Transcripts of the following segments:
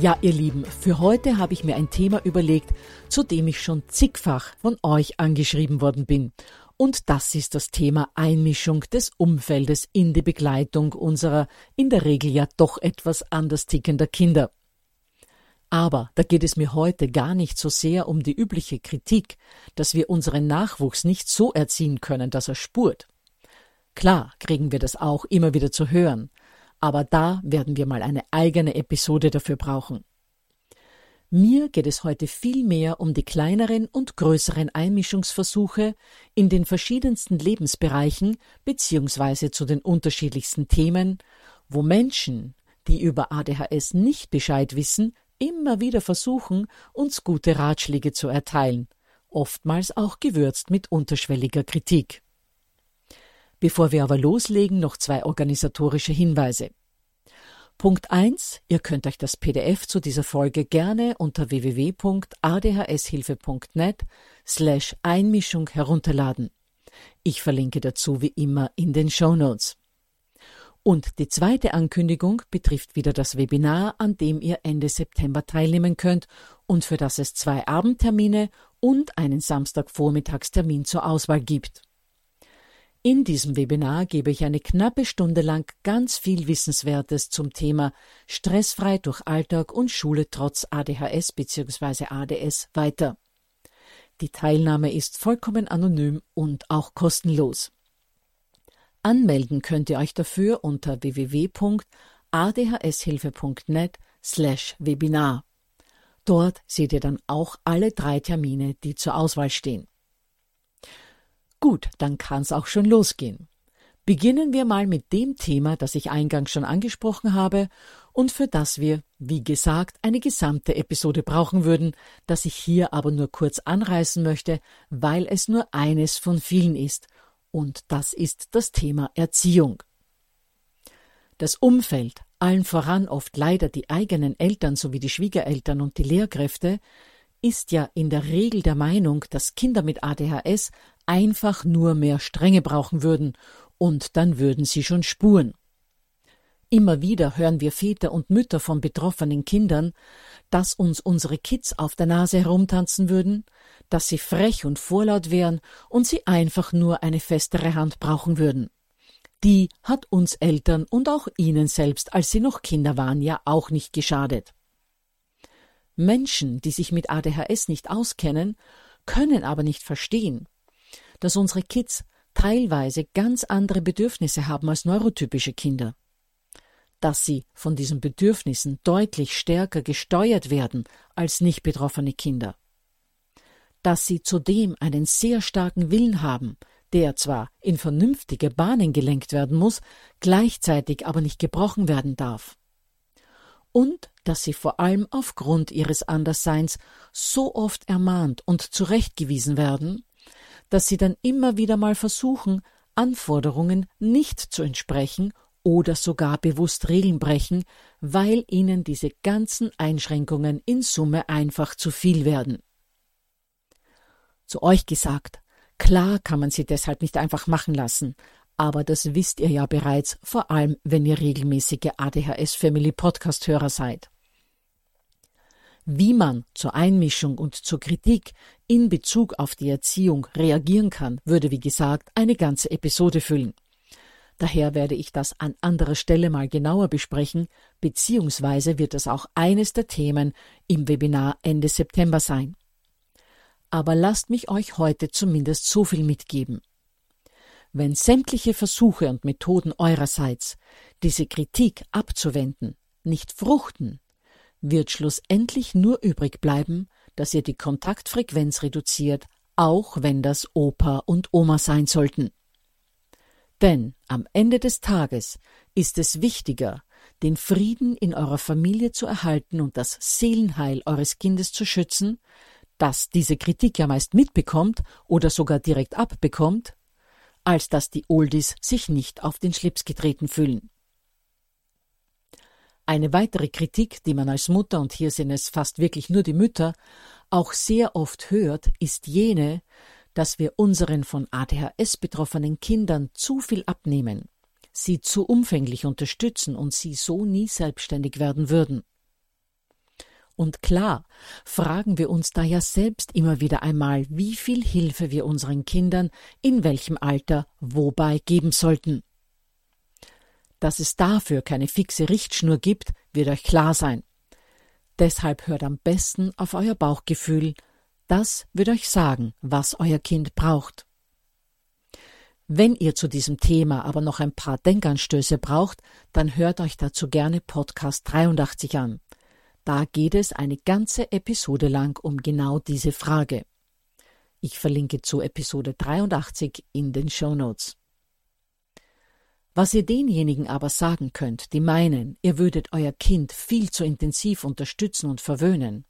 Ja, ihr Lieben, für heute habe ich mir ein Thema überlegt, zu dem ich schon zigfach von euch angeschrieben worden bin. Und das ist das Thema Einmischung des Umfeldes in die Begleitung unserer in der Regel ja doch etwas anders tickender Kinder. Aber da geht es mir heute gar nicht so sehr um die übliche Kritik, dass wir unseren Nachwuchs nicht so erziehen können, dass er spurt. Klar kriegen wir das auch immer wieder zu hören, aber da werden wir mal eine eigene Episode dafür brauchen. Mir geht es heute vielmehr um die kleineren und größeren Einmischungsversuche in den verschiedensten Lebensbereichen beziehungsweise zu den unterschiedlichsten Themen, wo Menschen, die über ADHS nicht Bescheid wissen, immer wieder versuchen, uns gute Ratschläge zu erteilen, oftmals auch gewürzt mit unterschwelliger Kritik. Bevor wir aber loslegen, noch zwei organisatorische Hinweise. Punkt 1. Ihr könnt euch das PDF zu dieser Folge gerne unter www.adhshilfe.net slash Einmischung herunterladen. Ich verlinke dazu wie immer in den Show Notes. Und die zweite Ankündigung betrifft wieder das Webinar, an dem ihr Ende September teilnehmen könnt und für das es zwei Abendtermine und einen Samstagvormittagstermin zur Auswahl gibt. In diesem Webinar gebe ich eine knappe Stunde lang ganz viel Wissenswertes zum Thema Stressfrei durch Alltag und Schule trotz ADHS bzw. ADS weiter. Die Teilnahme ist vollkommen anonym und auch kostenlos. Anmelden könnt ihr euch dafür unter www.adhshilfe.net slash Webinar. Dort seht ihr dann auch alle drei Termine, die zur Auswahl stehen. Gut, dann kann's auch schon losgehen. Beginnen wir mal mit dem Thema, das ich eingangs schon angesprochen habe und für das wir, wie gesagt, eine gesamte Episode brauchen würden, das ich hier aber nur kurz anreißen möchte, weil es nur eines von vielen ist, und das ist das Thema Erziehung. Das Umfeld, allen voran oft leider die eigenen Eltern sowie die Schwiegereltern und die Lehrkräfte, ist ja in der Regel der Meinung, dass Kinder mit ADHS einfach nur mehr Strenge brauchen würden, und dann würden sie schon spuren. Immer wieder hören wir Väter und Mütter von betroffenen Kindern, dass uns unsere Kids auf der Nase herumtanzen würden, dass sie frech und vorlaut wären und sie einfach nur eine festere Hand brauchen würden. Die hat uns Eltern und auch ihnen selbst, als sie noch Kinder waren, ja auch nicht geschadet. Menschen, die sich mit ADHS nicht auskennen, können aber nicht verstehen, dass unsere Kids teilweise ganz andere Bedürfnisse haben als neurotypische Kinder, dass sie von diesen Bedürfnissen deutlich stärker gesteuert werden als nicht betroffene Kinder, dass sie zudem einen sehr starken Willen haben, der zwar in vernünftige Bahnen gelenkt werden muss, gleichzeitig aber nicht gebrochen werden darf. Und dass sie vor allem aufgrund ihres Andersseins so oft ermahnt und zurechtgewiesen werden, dass sie dann immer wieder mal versuchen, Anforderungen nicht zu entsprechen oder sogar bewusst Regeln brechen, weil ihnen diese ganzen Einschränkungen in Summe einfach zu viel werden. Zu euch gesagt, klar kann man sie deshalb nicht einfach machen lassen, aber das wisst ihr ja bereits, vor allem wenn ihr regelmäßige ADHS Family Podcast Hörer seid. Wie man zur Einmischung und zur Kritik in Bezug auf die Erziehung reagieren kann, würde wie gesagt eine ganze Episode füllen. Daher werde ich das an anderer Stelle mal genauer besprechen, beziehungsweise wird das auch eines der Themen im Webinar Ende September sein. Aber lasst mich euch heute zumindest so viel mitgeben. Wenn sämtliche Versuche und Methoden eurerseits, diese Kritik abzuwenden, nicht fruchten, wird schlussendlich nur übrig bleiben, dass ihr die Kontaktfrequenz reduziert, auch wenn das Opa und Oma sein sollten. Denn am Ende des Tages ist es wichtiger, den Frieden in eurer Familie zu erhalten und das Seelenheil eures Kindes zu schützen, das diese Kritik ja meist mitbekommt oder sogar direkt abbekommt, als dass die Oldies sich nicht auf den Schlips getreten fühlen. Eine weitere Kritik, die man als Mutter, und hier sind es fast wirklich nur die Mütter, auch sehr oft hört, ist jene, dass wir unseren von ADHS betroffenen Kindern zu viel abnehmen, sie zu umfänglich unterstützen und sie so nie selbstständig werden würden. Und klar, fragen wir uns da ja selbst immer wieder einmal, wie viel Hilfe wir unseren Kindern in welchem Alter wobei geben sollten. Dass es dafür keine fixe Richtschnur gibt, wird euch klar sein. Deshalb hört am besten auf euer Bauchgefühl, das wird euch sagen, was euer Kind braucht. Wenn ihr zu diesem Thema aber noch ein paar Denkanstöße braucht, dann hört euch dazu gerne Podcast 83 an. Da geht es eine ganze Episode lang um genau diese Frage. Ich verlinke zu Episode 83 in den Show Notes. Was ihr denjenigen aber sagen könnt, die meinen, ihr würdet euer Kind viel zu intensiv unterstützen und verwöhnen,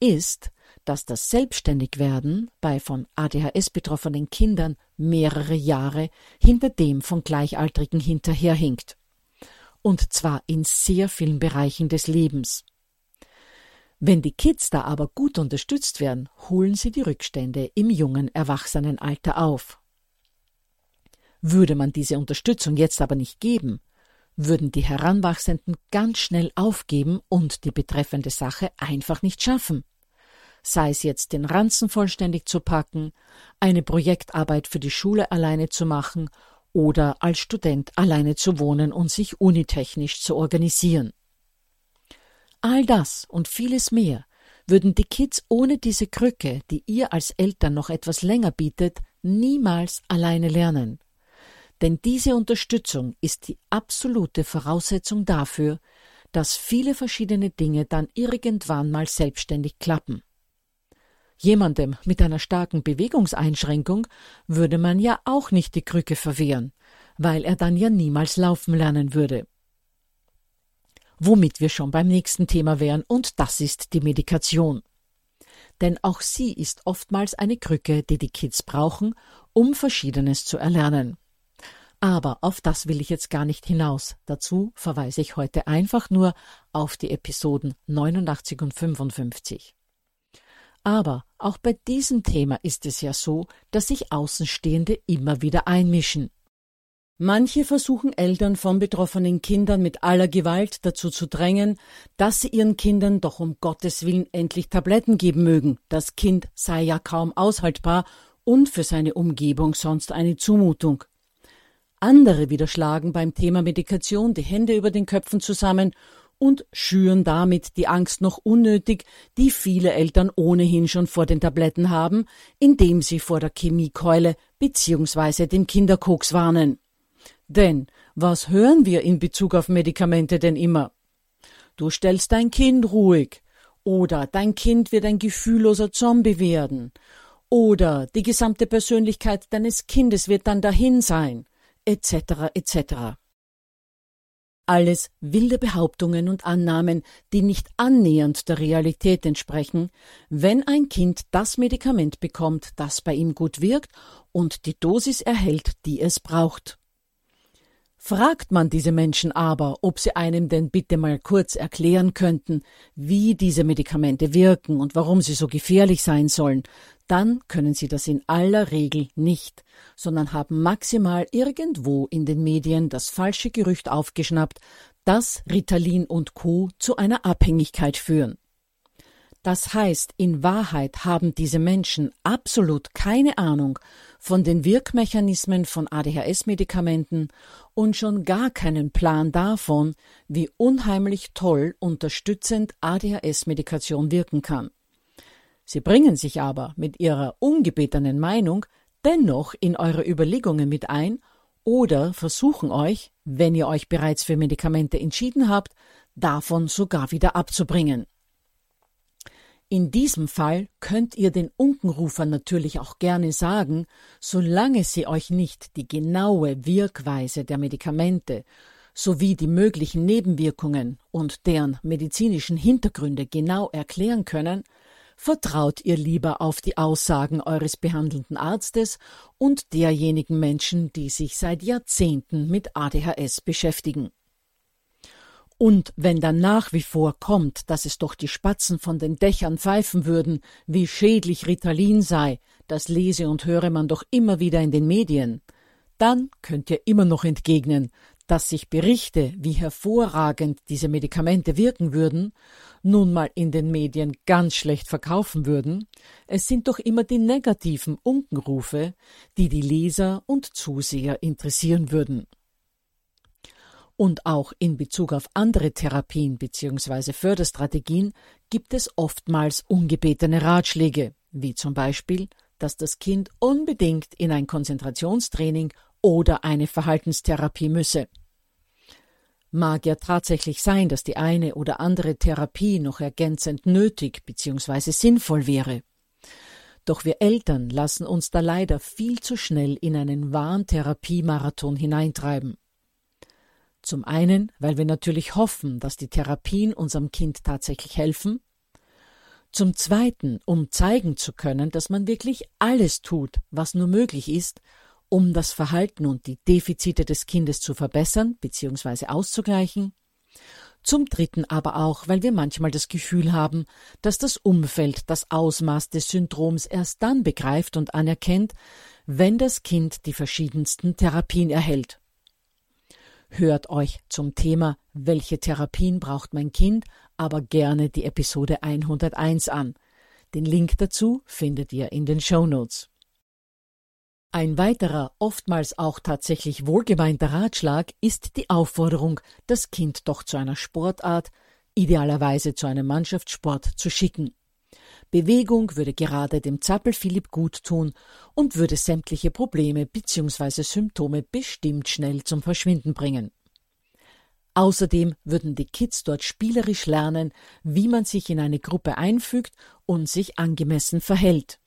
ist, dass das Selbstständigwerden bei von ADHS betroffenen Kindern mehrere Jahre hinter dem von Gleichaltrigen hinterherhinkt. Und zwar in sehr vielen Bereichen des Lebens. Wenn die Kids da aber gut unterstützt werden, holen sie die Rückstände im jungen Erwachsenenalter auf. Würde man diese Unterstützung jetzt aber nicht geben, würden die Heranwachsenden ganz schnell aufgeben und die betreffende Sache einfach nicht schaffen sei es jetzt den Ranzen vollständig zu packen, eine Projektarbeit für die Schule alleine zu machen oder als Student alleine zu wohnen und sich unitechnisch zu organisieren. All das und vieles mehr würden die Kids ohne diese Krücke, die ihr als Eltern noch etwas länger bietet, niemals alleine lernen. Denn diese Unterstützung ist die absolute Voraussetzung dafür, dass viele verschiedene Dinge dann irgendwann mal selbstständig klappen. Jemandem mit einer starken Bewegungseinschränkung würde man ja auch nicht die Krücke verwehren, weil er dann ja niemals laufen lernen würde. Womit wir schon beim nächsten Thema wären, und das ist die Medikation. Denn auch sie ist oftmals eine Krücke, die die Kids brauchen, um Verschiedenes zu erlernen. Aber auf das will ich jetzt gar nicht hinaus. Dazu verweise ich heute einfach nur auf die Episoden 89 und 55. Aber auch bei diesem Thema ist es ja so, dass sich Außenstehende immer wieder einmischen. Manche versuchen Eltern von betroffenen Kindern mit aller Gewalt dazu zu drängen, dass sie ihren Kindern doch um Gottes Willen endlich Tabletten geben mögen. Das Kind sei ja kaum aushaltbar und für seine Umgebung sonst eine Zumutung. Andere wieder schlagen beim Thema Medikation die Hände über den Köpfen zusammen und schüren damit die Angst noch unnötig, die viele Eltern ohnehin schon vor den Tabletten haben, indem sie vor der Chemiekeule bzw. dem Kinderkoks warnen. Denn was hören wir in Bezug auf Medikamente denn immer? Du stellst dein Kind ruhig Oder dein Kind wird ein gefühlloser Zombie werden. Oder die gesamte Persönlichkeit deines Kindes wird dann dahin sein, etc. etc. Alles wilde Behauptungen und Annahmen, die nicht annähernd der Realität entsprechen, wenn ein Kind das Medikament bekommt, das bei ihm gut wirkt und die Dosis erhält, die es braucht. Fragt man diese Menschen aber, ob sie einem denn bitte mal kurz erklären könnten, wie diese Medikamente wirken und warum sie so gefährlich sein sollen, dann können sie das in aller Regel nicht, sondern haben maximal irgendwo in den Medien das falsche Gerücht aufgeschnappt, dass Ritalin und Co. zu einer Abhängigkeit führen. Das heißt, in Wahrheit haben diese Menschen absolut keine Ahnung von den Wirkmechanismen von ADHS-Medikamenten und schon gar keinen Plan davon, wie unheimlich toll unterstützend ADHS-Medikation wirken kann. Sie bringen sich aber mit ihrer ungebetenen Meinung dennoch in eure Überlegungen mit ein oder versuchen euch, wenn ihr euch bereits für Medikamente entschieden habt, davon sogar wieder abzubringen. In diesem Fall könnt ihr den Unkenrufern natürlich auch gerne sagen, solange sie euch nicht die genaue Wirkweise der Medikamente sowie die möglichen Nebenwirkungen und deren medizinischen Hintergründe genau erklären können, vertraut ihr lieber auf die Aussagen eures behandelnden Arztes und derjenigen Menschen, die sich seit Jahrzehnten mit ADHS beschäftigen. Und wenn dann nach wie vor kommt, dass es doch die Spatzen von den Dächern pfeifen würden, wie schädlich Ritalin sei, das lese und höre man doch immer wieder in den Medien, dann könnt ihr immer noch entgegnen, dass sich Berichte, wie hervorragend diese Medikamente wirken würden, nun mal in den Medien ganz schlecht verkaufen würden, es sind doch immer die negativen Unkenrufe, die die Leser und Zuseher interessieren würden. Und auch in Bezug auf andere Therapien bzw. Förderstrategien gibt es oftmals ungebetene Ratschläge, wie zum Beispiel, dass das Kind unbedingt in ein Konzentrationstraining oder eine Verhaltenstherapie müsse. Mag ja tatsächlich sein, dass die eine oder andere Therapie noch ergänzend nötig bzw. sinnvoll wäre. Doch wir Eltern lassen uns da leider viel zu schnell in einen wahren Therapiemarathon hineintreiben. Zum einen, weil wir natürlich hoffen, dass die Therapien unserem Kind tatsächlich helfen. Zum zweiten, um zeigen zu können, dass man wirklich alles tut, was nur möglich ist, um das Verhalten und die Defizite des Kindes zu verbessern bzw. auszugleichen. Zum Dritten aber auch, weil wir manchmal das Gefühl haben, dass das Umfeld das Ausmaß des Syndroms erst dann begreift und anerkennt, wenn das Kind die verschiedensten Therapien erhält. Hört euch zum Thema Welche Therapien braucht mein Kind aber gerne die Episode 101 an. Den Link dazu findet ihr in den Show Notes. Ein weiterer, oftmals auch tatsächlich wohlgemeinter Ratschlag ist die Aufforderung, das Kind doch zu einer Sportart, idealerweise zu einem Mannschaftssport, zu schicken. Bewegung würde gerade dem Zappel Philipp gut tun und würde sämtliche Probleme bzw. Symptome bestimmt schnell zum Verschwinden bringen. Außerdem würden die Kids dort spielerisch lernen, wie man sich in eine Gruppe einfügt und sich angemessen verhält.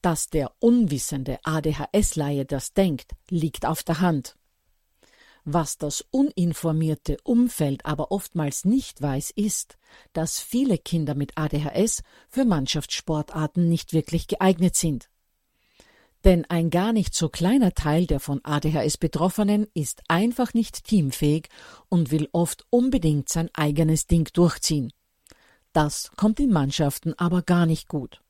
Dass der unwissende ADHS-Laie das denkt, liegt auf der Hand. Was das uninformierte Umfeld aber oftmals nicht weiß, ist, dass viele Kinder mit ADHS für Mannschaftssportarten nicht wirklich geeignet sind. Denn ein gar nicht so kleiner Teil der von ADHS Betroffenen ist einfach nicht teamfähig und will oft unbedingt sein eigenes Ding durchziehen. Das kommt in Mannschaften aber gar nicht gut.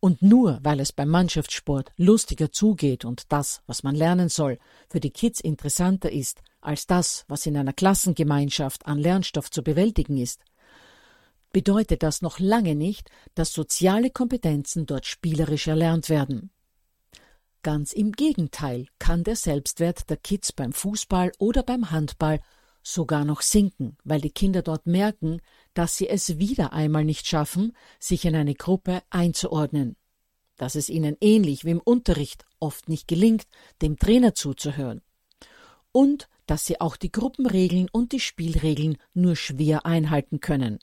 Und nur weil es beim Mannschaftssport lustiger zugeht und das, was man lernen soll, für die Kids interessanter ist als das, was in einer Klassengemeinschaft an Lernstoff zu bewältigen ist, bedeutet das noch lange nicht, dass soziale Kompetenzen dort spielerisch erlernt werden. Ganz im Gegenteil kann der Selbstwert der Kids beim Fußball oder beim Handball sogar noch sinken, weil die Kinder dort merken, dass sie es wieder einmal nicht schaffen, sich in eine Gruppe einzuordnen, dass es ihnen ähnlich wie im Unterricht oft nicht gelingt, dem Trainer zuzuhören, und dass sie auch die Gruppenregeln und die Spielregeln nur schwer einhalten können.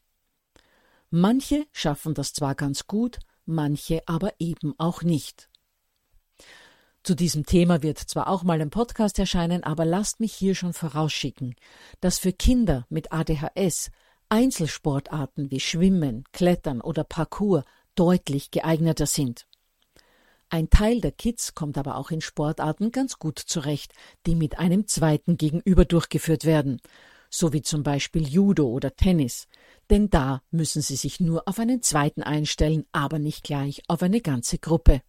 Manche schaffen das zwar ganz gut, manche aber eben auch nicht. Zu diesem Thema wird zwar auch mal ein Podcast erscheinen, aber lasst mich hier schon vorausschicken, dass für Kinder mit ADHS Einzelsportarten wie Schwimmen, Klettern oder Parkour deutlich geeigneter sind. Ein Teil der Kids kommt aber auch in Sportarten ganz gut zurecht, die mit einem zweiten Gegenüber durchgeführt werden, so wie zum Beispiel Judo oder Tennis, denn da müssen sie sich nur auf einen zweiten einstellen, aber nicht gleich auf eine ganze Gruppe.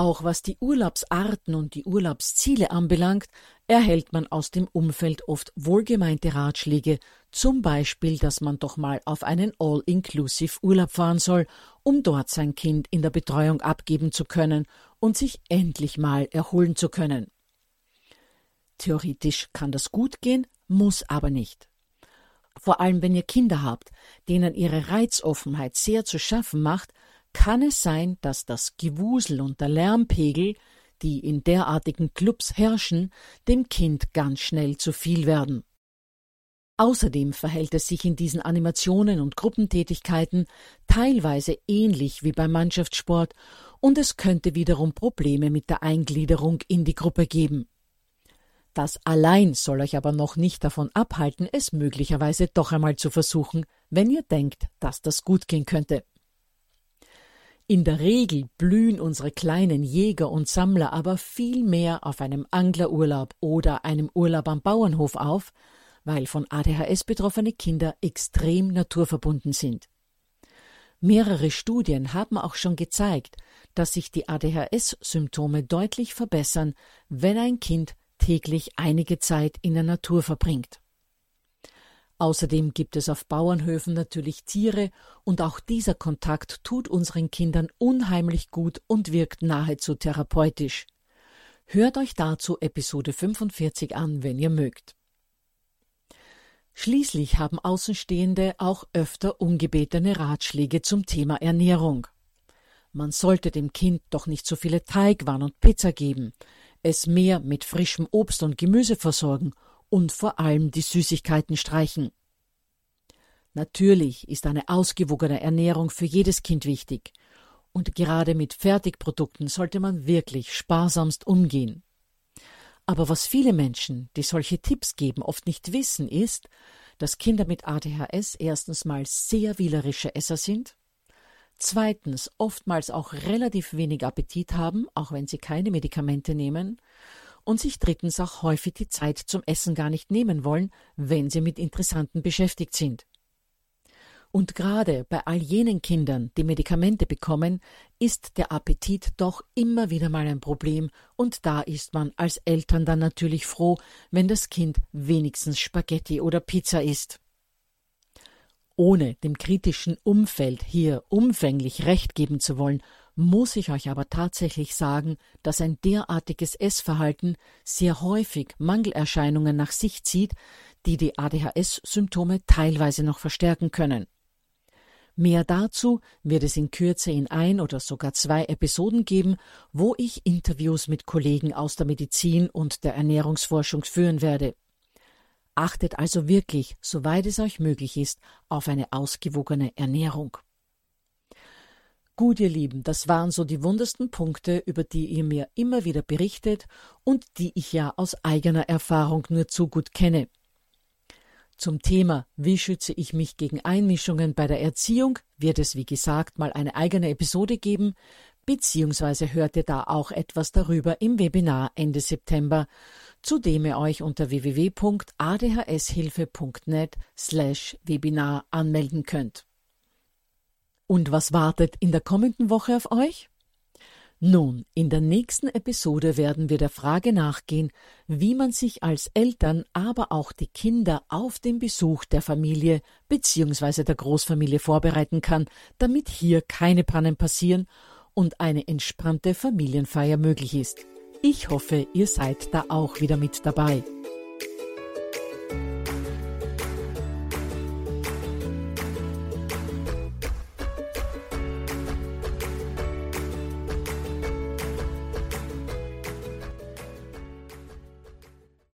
Auch was die Urlaubsarten und die Urlaubsziele anbelangt, erhält man aus dem Umfeld oft wohlgemeinte Ratschläge, zum Beispiel, dass man doch mal auf einen All-Inclusive Urlaub fahren soll, um dort sein Kind in der Betreuung abgeben zu können und sich endlich mal erholen zu können. Theoretisch kann das gut gehen, muss aber nicht. Vor allem wenn ihr Kinder habt, denen ihre Reizoffenheit sehr zu schaffen macht, kann es sein, dass das Gewusel und der Lärmpegel, die in derartigen Clubs herrschen, dem Kind ganz schnell zu viel werden. Außerdem verhält es sich in diesen Animationen und Gruppentätigkeiten teilweise ähnlich wie beim Mannschaftssport und es könnte wiederum Probleme mit der Eingliederung in die Gruppe geben. Das allein soll euch aber noch nicht davon abhalten, es möglicherweise doch einmal zu versuchen, wenn ihr denkt, dass das gut gehen könnte. In der Regel blühen unsere kleinen Jäger und Sammler aber viel mehr auf einem Anglerurlaub oder einem Urlaub am Bauernhof auf, weil von ADHS betroffene Kinder extrem naturverbunden sind. Mehrere Studien haben auch schon gezeigt, dass sich die ADHS-Symptome deutlich verbessern, wenn ein Kind täglich einige Zeit in der Natur verbringt. Außerdem gibt es auf Bauernhöfen natürlich Tiere und auch dieser Kontakt tut unseren Kindern unheimlich gut und wirkt nahezu therapeutisch. Hört euch dazu Episode 45 an, wenn ihr mögt. Schließlich haben Außenstehende auch öfter ungebetene Ratschläge zum Thema Ernährung. Man sollte dem Kind doch nicht so viele Teigwaren und Pizza geben, es mehr mit frischem Obst und Gemüse versorgen und vor allem die Süßigkeiten streichen. Natürlich ist eine ausgewogene Ernährung für jedes Kind wichtig, und gerade mit Fertigprodukten sollte man wirklich sparsamst umgehen. Aber was viele Menschen, die solche Tipps geben, oft nicht wissen, ist, dass Kinder mit ADHS erstens mal sehr wählerische Esser sind, zweitens oftmals auch relativ wenig Appetit haben, auch wenn sie keine Medikamente nehmen, und sich drittens auch häufig die Zeit zum Essen gar nicht nehmen wollen, wenn sie mit Interessanten beschäftigt sind. Und gerade bei all jenen Kindern, die Medikamente bekommen, ist der Appetit doch immer wieder mal ein Problem, und da ist man als Eltern dann natürlich froh, wenn das Kind wenigstens Spaghetti oder Pizza isst. Ohne dem kritischen Umfeld hier umfänglich recht geben zu wollen, muss ich euch aber tatsächlich sagen, dass ein derartiges Essverhalten sehr häufig Mangelerscheinungen nach sich zieht, die die ADHS-Symptome teilweise noch verstärken können. Mehr dazu wird es in Kürze in ein oder sogar zwei Episoden geben, wo ich Interviews mit Kollegen aus der Medizin und der Ernährungsforschung führen werde. Achtet also wirklich, soweit es euch möglich ist, auf eine ausgewogene Ernährung. Gut, ihr Lieben, das waren so die wundersten Punkte, über die ihr mir immer wieder berichtet und die ich ja aus eigener Erfahrung nur zu gut kenne. Zum Thema Wie schütze ich mich gegen Einmischungen bei der Erziehung wird es, wie gesagt, mal eine eigene Episode geben, beziehungsweise hört ihr da auch etwas darüber im Webinar Ende September, zu dem ihr euch unter www.adhshilfe.net slash Webinar anmelden könnt. Und was wartet in der kommenden Woche auf euch? Nun, in der nächsten Episode werden wir der Frage nachgehen, wie man sich als Eltern, aber auch die Kinder auf den Besuch der Familie bzw. der Großfamilie vorbereiten kann, damit hier keine Pannen passieren und eine entspannte Familienfeier möglich ist. Ich hoffe, ihr seid da auch wieder mit dabei.